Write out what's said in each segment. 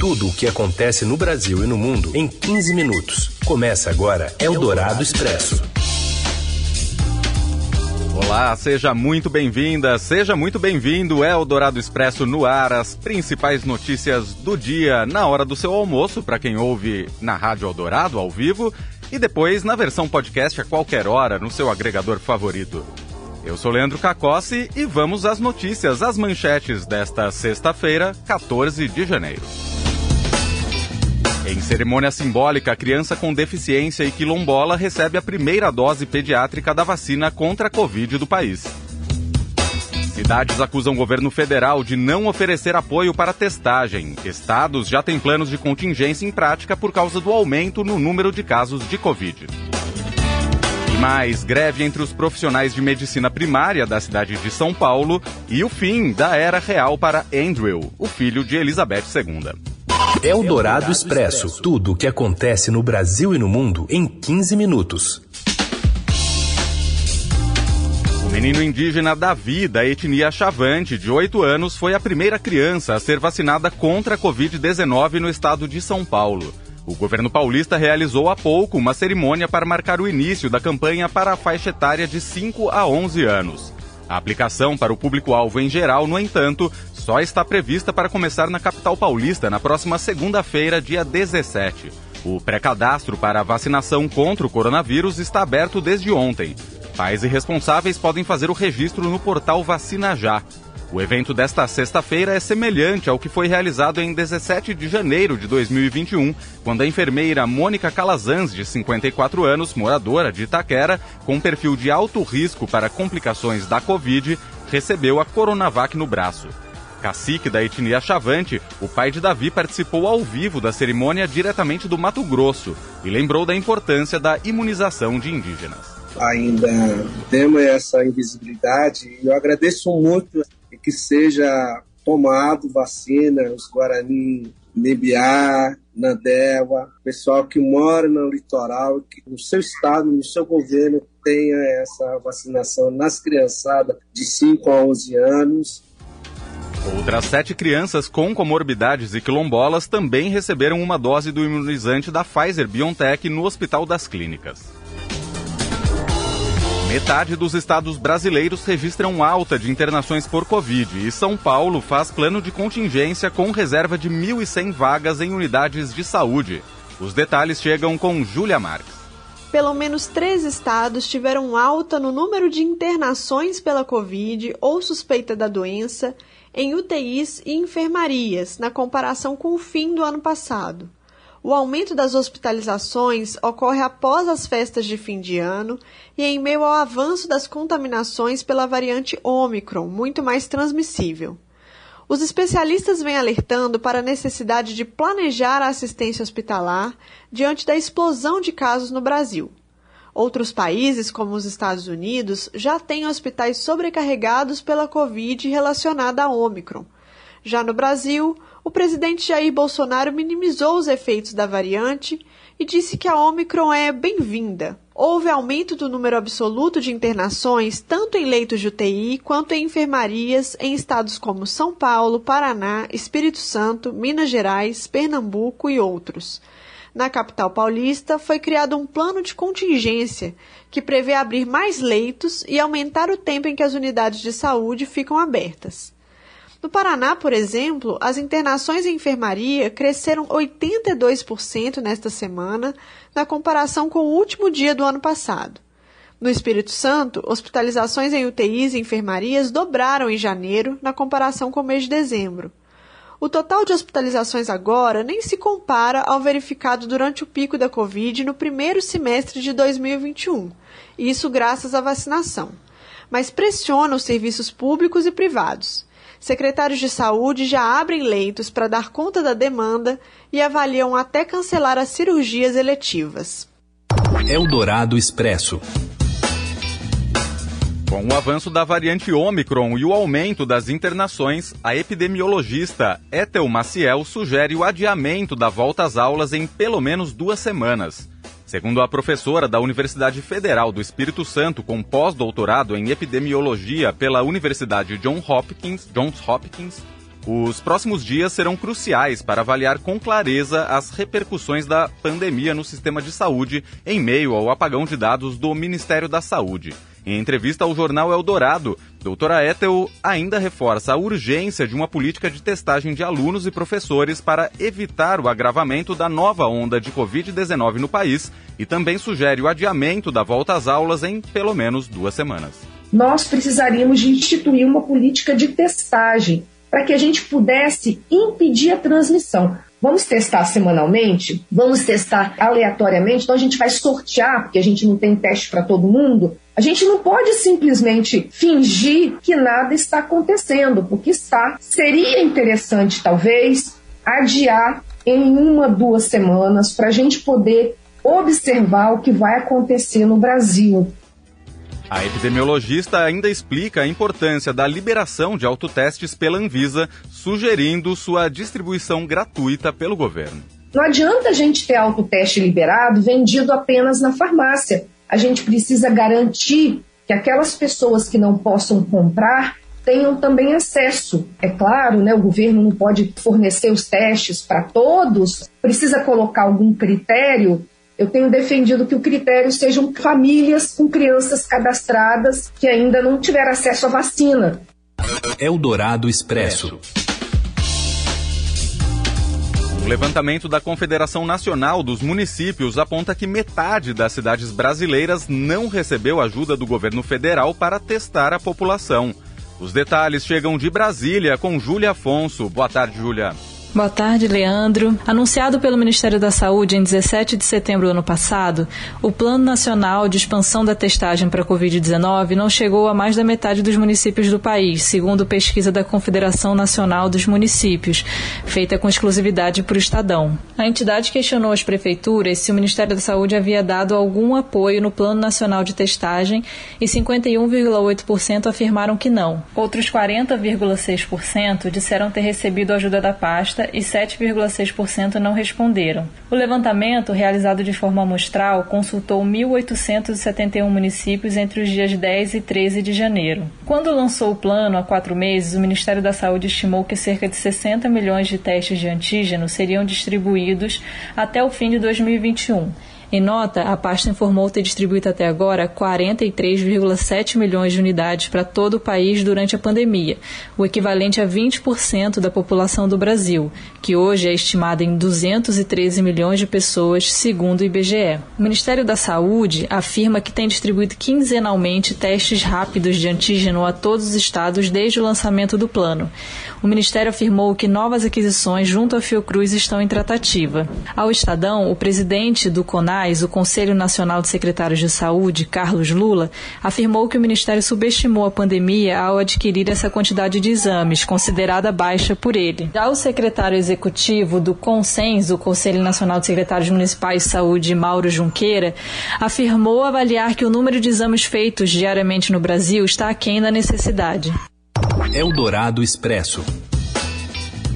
Tudo o que acontece no Brasil e no mundo em 15 minutos. Começa agora Eldorado Expresso. Olá, seja muito bem-vinda, seja muito bem-vindo. Eldorado Expresso no ar, as principais notícias do dia na hora do seu almoço, para quem ouve na Rádio Eldorado ao vivo e depois na versão podcast a qualquer hora no seu agregador favorito. Eu sou Leandro Cacossi e vamos às notícias, às manchetes desta sexta-feira, 14 de janeiro. Em cerimônia simbólica, a criança com deficiência e quilombola recebe a primeira dose pediátrica da vacina contra a Covid do país. Cidades acusam o governo federal de não oferecer apoio para testagem. Estados já têm planos de contingência em prática por causa do aumento no número de casos de Covid. E mais, greve entre os profissionais de medicina primária da cidade de São Paulo e o fim da era real para Andrew, o filho de Elizabeth II. Eldorado Expresso. Tudo o que acontece no Brasil e no mundo em 15 minutos. O menino indígena Davi, da etnia Chavante, de 8 anos, foi a primeira criança a ser vacinada contra a Covid-19 no estado de São Paulo. O governo paulista realizou há pouco uma cerimônia para marcar o início da campanha para a faixa etária de 5 a 11 anos. A aplicação para o público-alvo em geral, no entanto, só está prevista para começar na capital paulista na próxima segunda-feira, dia 17. O pré-cadastro para a vacinação contra o coronavírus está aberto desde ontem. Pais e responsáveis podem fazer o registro no portal Vacina Já. O evento desta sexta-feira é semelhante ao que foi realizado em 17 de janeiro de 2021, quando a enfermeira Mônica Calazans, de 54 anos, moradora de Itaquera, com perfil de alto risco para complicações da Covid, recebeu a Coronavac no braço. Cacique da etnia Chavante, o pai de Davi participou ao vivo da cerimônia diretamente do Mato Grosso e lembrou da importância da imunização de indígenas ainda temos essa invisibilidade. E eu agradeço muito que seja tomado vacina, os Guarani, Nebiá, Nandewa, pessoal que mora no litoral, que no seu estado, no seu governo, tenha essa vacinação nas criançadas de 5 a 11 anos. Outras sete crianças com comorbidades e quilombolas também receberam uma dose do imunizante da Pfizer BioNTech no Hospital das Clínicas. Metade dos estados brasileiros registram alta de internações por Covid e São Paulo faz plano de contingência com reserva de 1.100 vagas em unidades de saúde. Os detalhes chegam com Júlia Marques. Pelo menos três estados tiveram alta no número de internações pela Covid ou suspeita da doença em UTIs e enfermarias, na comparação com o fim do ano passado. O aumento das hospitalizações ocorre após as festas de fim de ano e em meio ao avanço das contaminações pela variante Ômicron, muito mais transmissível. Os especialistas vêm alertando para a necessidade de planejar a assistência hospitalar diante da explosão de casos no Brasil. Outros países, como os Estados Unidos, já têm hospitais sobrecarregados pela Covid relacionada à Ômicron. Já no Brasil, o presidente Jair Bolsonaro minimizou os efeitos da variante e disse que a Omicron é bem-vinda. Houve aumento do número absoluto de internações, tanto em leitos de UTI quanto em enfermarias, em estados como São Paulo, Paraná, Espírito Santo, Minas Gerais, Pernambuco e outros. Na capital paulista, foi criado um plano de contingência que prevê abrir mais leitos e aumentar o tempo em que as unidades de saúde ficam abertas. No Paraná, por exemplo, as internações em enfermaria cresceram 82% nesta semana, na comparação com o último dia do ano passado. No Espírito Santo, hospitalizações em UTIs e enfermarias dobraram em janeiro, na comparação com o mês de dezembro. O total de hospitalizações agora nem se compara ao verificado durante o pico da Covid no primeiro semestre de 2021, isso graças à vacinação. Mas pressiona os serviços públicos e privados secretários de saúde já abrem leitos para dar conta da demanda e avaliam até cancelar as cirurgias eletivas. Eldorado Expresso. Com o avanço da variante Ômicron e o aumento das internações, a epidemiologista Ethel Maciel sugere o adiamento da volta às aulas em pelo menos duas semanas. Segundo a professora da Universidade Federal do Espírito Santo, com pós-doutorado em epidemiologia pela Universidade John Hopkins, Johns Hopkins, Os próximos dias serão cruciais para avaliar com clareza as repercussões da pandemia no sistema de saúde em meio ao apagão de dados do Ministério da Saúde. Em entrevista ao jornal Eldorado, doutora Ethel ainda reforça a urgência de uma política de testagem de alunos e professores para evitar o agravamento da nova onda de Covid-19 no país e também sugere o adiamento da volta às aulas em pelo menos duas semanas. Nós precisaríamos de instituir uma política de testagem para que a gente pudesse impedir a transmissão. Vamos testar semanalmente? Vamos testar aleatoriamente? Então a gente vai sortear, porque a gente não tem teste para todo mundo. A gente não pode simplesmente fingir que nada está acontecendo, porque está. Seria interessante, talvez, adiar em uma, duas semanas para a gente poder observar o que vai acontecer no Brasil. A epidemiologista ainda explica a importância da liberação de autotestes pela Anvisa, sugerindo sua distribuição gratuita pelo governo. Não adianta a gente ter autoteste liberado vendido apenas na farmácia. A gente precisa garantir que aquelas pessoas que não possam comprar tenham também acesso. É claro, né, o governo não pode fornecer os testes para todos, precisa colocar algum critério eu tenho defendido que o critério sejam famílias com crianças cadastradas que ainda não tiveram acesso à vacina. Eldorado Expresso. Um levantamento da Confederação Nacional dos Municípios aponta que metade das cidades brasileiras não recebeu ajuda do governo federal para testar a população. Os detalhes chegam de Brasília com Júlia Afonso. Boa tarde, Júlia. Boa tarde, Leandro. Anunciado pelo Ministério da Saúde em 17 de setembro do ano passado, o Plano Nacional de Expansão da Testagem para a Covid-19 não chegou a mais da metade dos municípios do país, segundo pesquisa da Confederação Nacional dos Municípios, feita com exclusividade por Estadão. A entidade questionou as prefeituras se o Ministério da Saúde havia dado algum apoio no Plano Nacional de Testagem e 51,8% afirmaram que não. Outros 40,6% disseram ter recebido ajuda da pasta e 7,6% não responderam. O levantamento, realizado de forma amostral, consultou 1.871 municípios entre os dias 10 e 13 de janeiro. Quando lançou o plano há quatro meses, o Ministério da Saúde estimou que cerca de 60 milhões de testes de antígeno seriam distribuídos até o fim de 2021. Em nota, a pasta informou ter distribuído até agora 43,7 milhões de unidades para todo o país durante a pandemia, o equivalente a 20% da população do Brasil, que hoje é estimada em 213 milhões de pessoas, segundo o IBGE. O Ministério da Saúde afirma que tem distribuído quinzenalmente testes rápidos de antígeno a todos os estados desde o lançamento do plano. O Ministério afirmou que novas aquisições junto à Fiocruz estão em tratativa. Ao Estadão, o presidente do CONAR o Conselho Nacional de Secretários de Saúde, Carlos Lula, afirmou que o Ministério subestimou a pandemia ao adquirir essa quantidade de exames, considerada baixa por ele. Já o secretário executivo do CONSENS, o Conselho Nacional de Secretários Municipais de Saúde, Mauro Junqueira, afirmou avaliar que o número de exames feitos diariamente no Brasil está aquém da necessidade. Eldorado Expresso.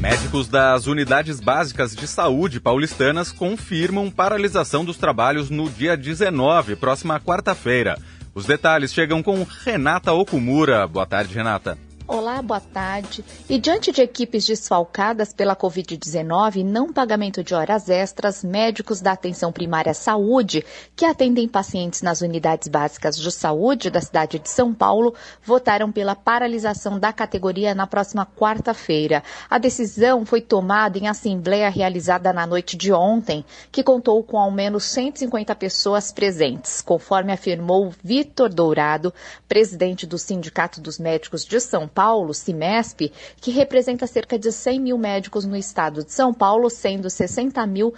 Médicos das unidades básicas de saúde paulistanas confirmam paralisação dos trabalhos no dia 19, próxima quarta-feira. Os detalhes chegam com Renata Okumura. Boa tarde, Renata. Olá, boa tarde. E diante de equipes desfalcadas pela Covid-19 e não pagamento de horas extras, médicos da atenção primária saúde, que atendem pacientes nas unidades básicas de saúde da cidade de São Paulo, votaram pela paralisação da categoria na próxima quarta-feira. A decisão foi tomada em assembleia realizada na noite de ontem, que contou com ao menos 150 pessoas presentes, conforme afirmou Vitor Dourado, presidente do Sindicato dos Médicos de São Paulo, Cimesp, que representa cerca de 100 mil médicos no estado de São Paulo, sendo 60 mil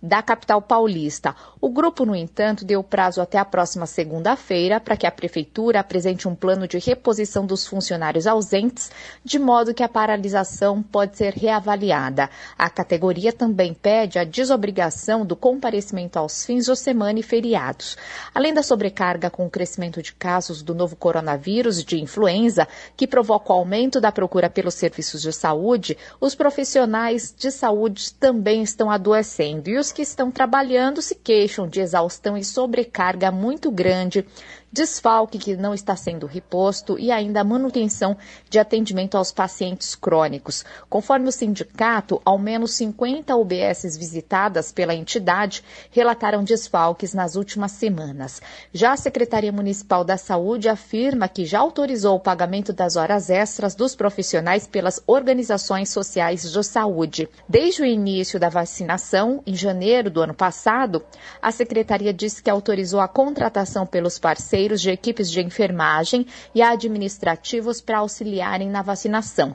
da capital paulista. O grupo, no entanto, deu prazo até a próxima segunda-feira para que a prefeitura apresente um plano de reposição dos funcionários ausentes, de modo que a paralisação pode ser reavaliada. A categoria também pede a desobrigação do comparecimento aos fins de semana e feriados. Além da sobrecarga com o crescimento de casos do novo coronavírus de influenza, que provoca o aumento da procura pelos serviços de saúde, os profissionais de saúde também estão adoecendo e os que estão trabalhando se queixam de exaustão e sobrecarga muito grande desfalque que não está sendo reposto e ainda a manutenção de atendimento aos pacientes crônicos. Conforme o sindicato, ao menos 50 UBSs visitadas pela entidade relataram desfalques nas últimas semanas. Já a Secretaria Municipal da Saúde afirma que já autorizou o pagamento das horas extras dos profissionais pelas organizações sociais de saúde. Desde o início da vacinação, em janeiro do ano passado, a secretaria disse que autorizou a contratação pelos parceiros de equipes de enfermagem e administrativos para auxiliarem na vacinação.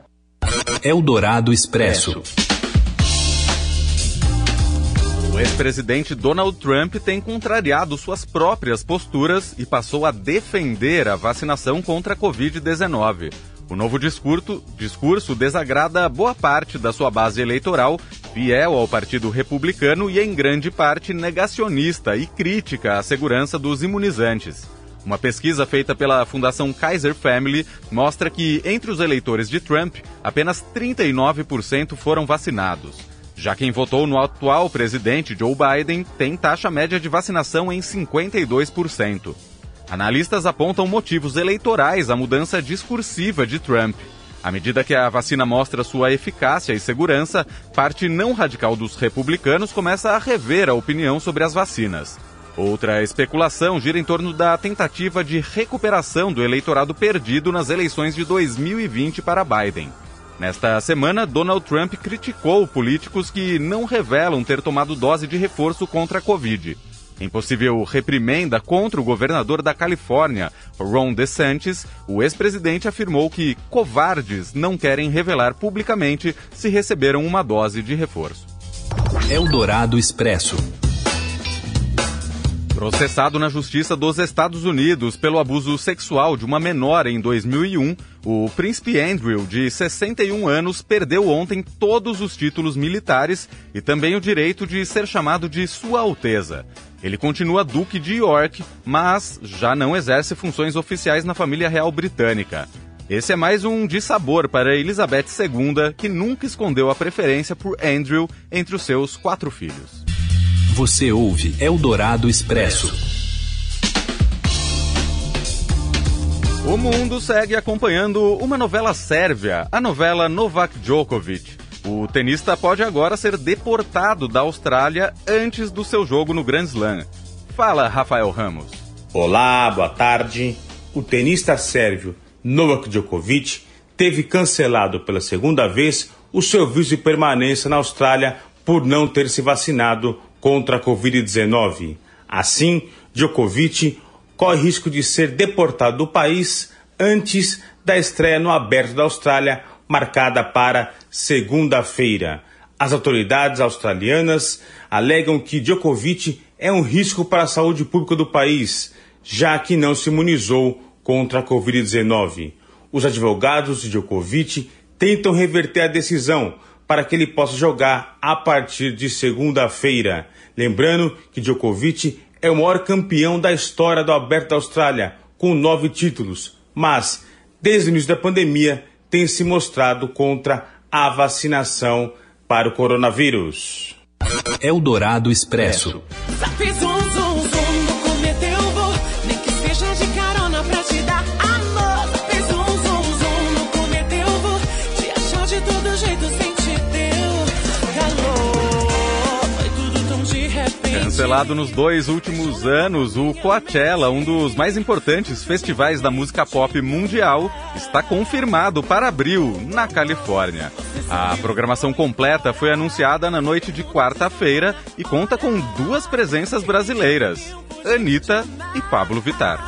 Eldorado Expresso. O ex-presidente Donald Trump tem contrariado suas próprias posturas e passou a defender a vacinação contra a Covid-19. O novo discurso, discurso desagrada boa parte da sua base eleitoral, fiel ao Partido Republicano e em grande parte negacionista e crítica à segurança dos imunizantes. Uma pesquisa feita pela Fundação Kaiser Family mostra que, entre os eleitores de Trump, apenas 39% foram vacinados. Já quem votou no atual presidente Joe Biden tem taxa média de vacinação em 52%. Analistas apontam motivos eleitorais à mudança discursiva de Trump. À medida que a vacina mostra sua eficácia e segurança, parte não radical dos republicanos começa a rever a opinião sobre as vacinas. Outra especulação gira em torno da tentativa de recuperação do eleitorado perdido nas eleições de 2020 para Biden. Nesta semana, Donald Trump criticou políticos que não revelam ter tomado dose de reforço contra a Covid. Em possível reprimenda contra o governador da Califórnia, Ron DeSantis, o ex-presidente afirmou que covardes não querem revelar publicamente se receberam uma dose de reforço. Eldorado Expresso. Processado na Justiça dos Estados Unidos pelo abuso sexual de uma menor em 2001, o príncipe Andrew, de 61 anos, perdeu ontem todos os títulos militares e também o direito de ser chamado de Sua Alteza. Ele continua Duque de York, mas já não exerce funções oficiais na família real britânica. Esse é mais um dissabor para Elizabeth II, que nunca escondeu a preferência por Andrew entre os seus quatro filhos. Você ouve Eldorado Expresso. O mundo segue acompanhando uma novela sérvia, a novela Novak Djokovic. O tenista pode agora ser deportado da Austrália antes do seu jogo no Grand Slam. Fala, Rafael Ramos. Olá, boa tarde. O tenista sérvio Novak Djokovic teve cancelado pela segunda vez o seu visto de permanência na Austrália por não ter se vacinado contra a Covid-19. Assim, Djokovic corre risco de ser deportado do país antes da estreia no Aberto da Austrália marcada para segunda-feira. As autoridades australianas alegam que Djokovic é um risco para a saúde pública do país, já que não se imunizou contra a Covid-19. Os advogados de Djokovic tentam reverter a decisão para que ele possa jogar a partir de segunda-feira. Lembrando que Djokovic é o maior campeão da história do Aberto da Austrália, com nove títulos, mas desde o início da pandemia tem se mostrado contra a vacinação para o coronavírus. Eldorado Expresso. Cancelado nos dois últimos anos, o Coachella, um dos mais importantes festivais da música pop mundial, está confirmado para abril, na Califórnia. A programação completa foi anunciada na noite de quarta-feira e conta com duas presenças brasileiras, Anitta e Pablo Vittar.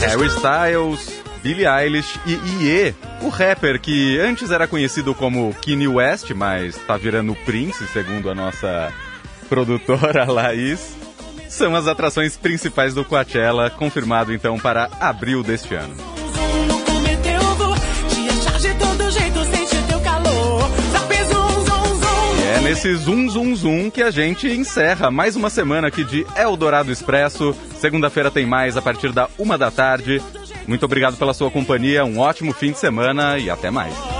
Harry Styles, Billie Eilish e Ie, o rapper que antes era conhecido como Kanye West, mas tá virando Prince, segundo a nossa produtora Laís, são as atrações principais do Coachella, confirmado então para abril deste ano. E é nesse zoom zoom zoom que a gente encerra mais uma semana aqui de Eldorado Expresso. Segunda-feira tem mais a partir da uma da tarde. Muito obrigado pela sua companhia, um ótimo fim de semana e até mais.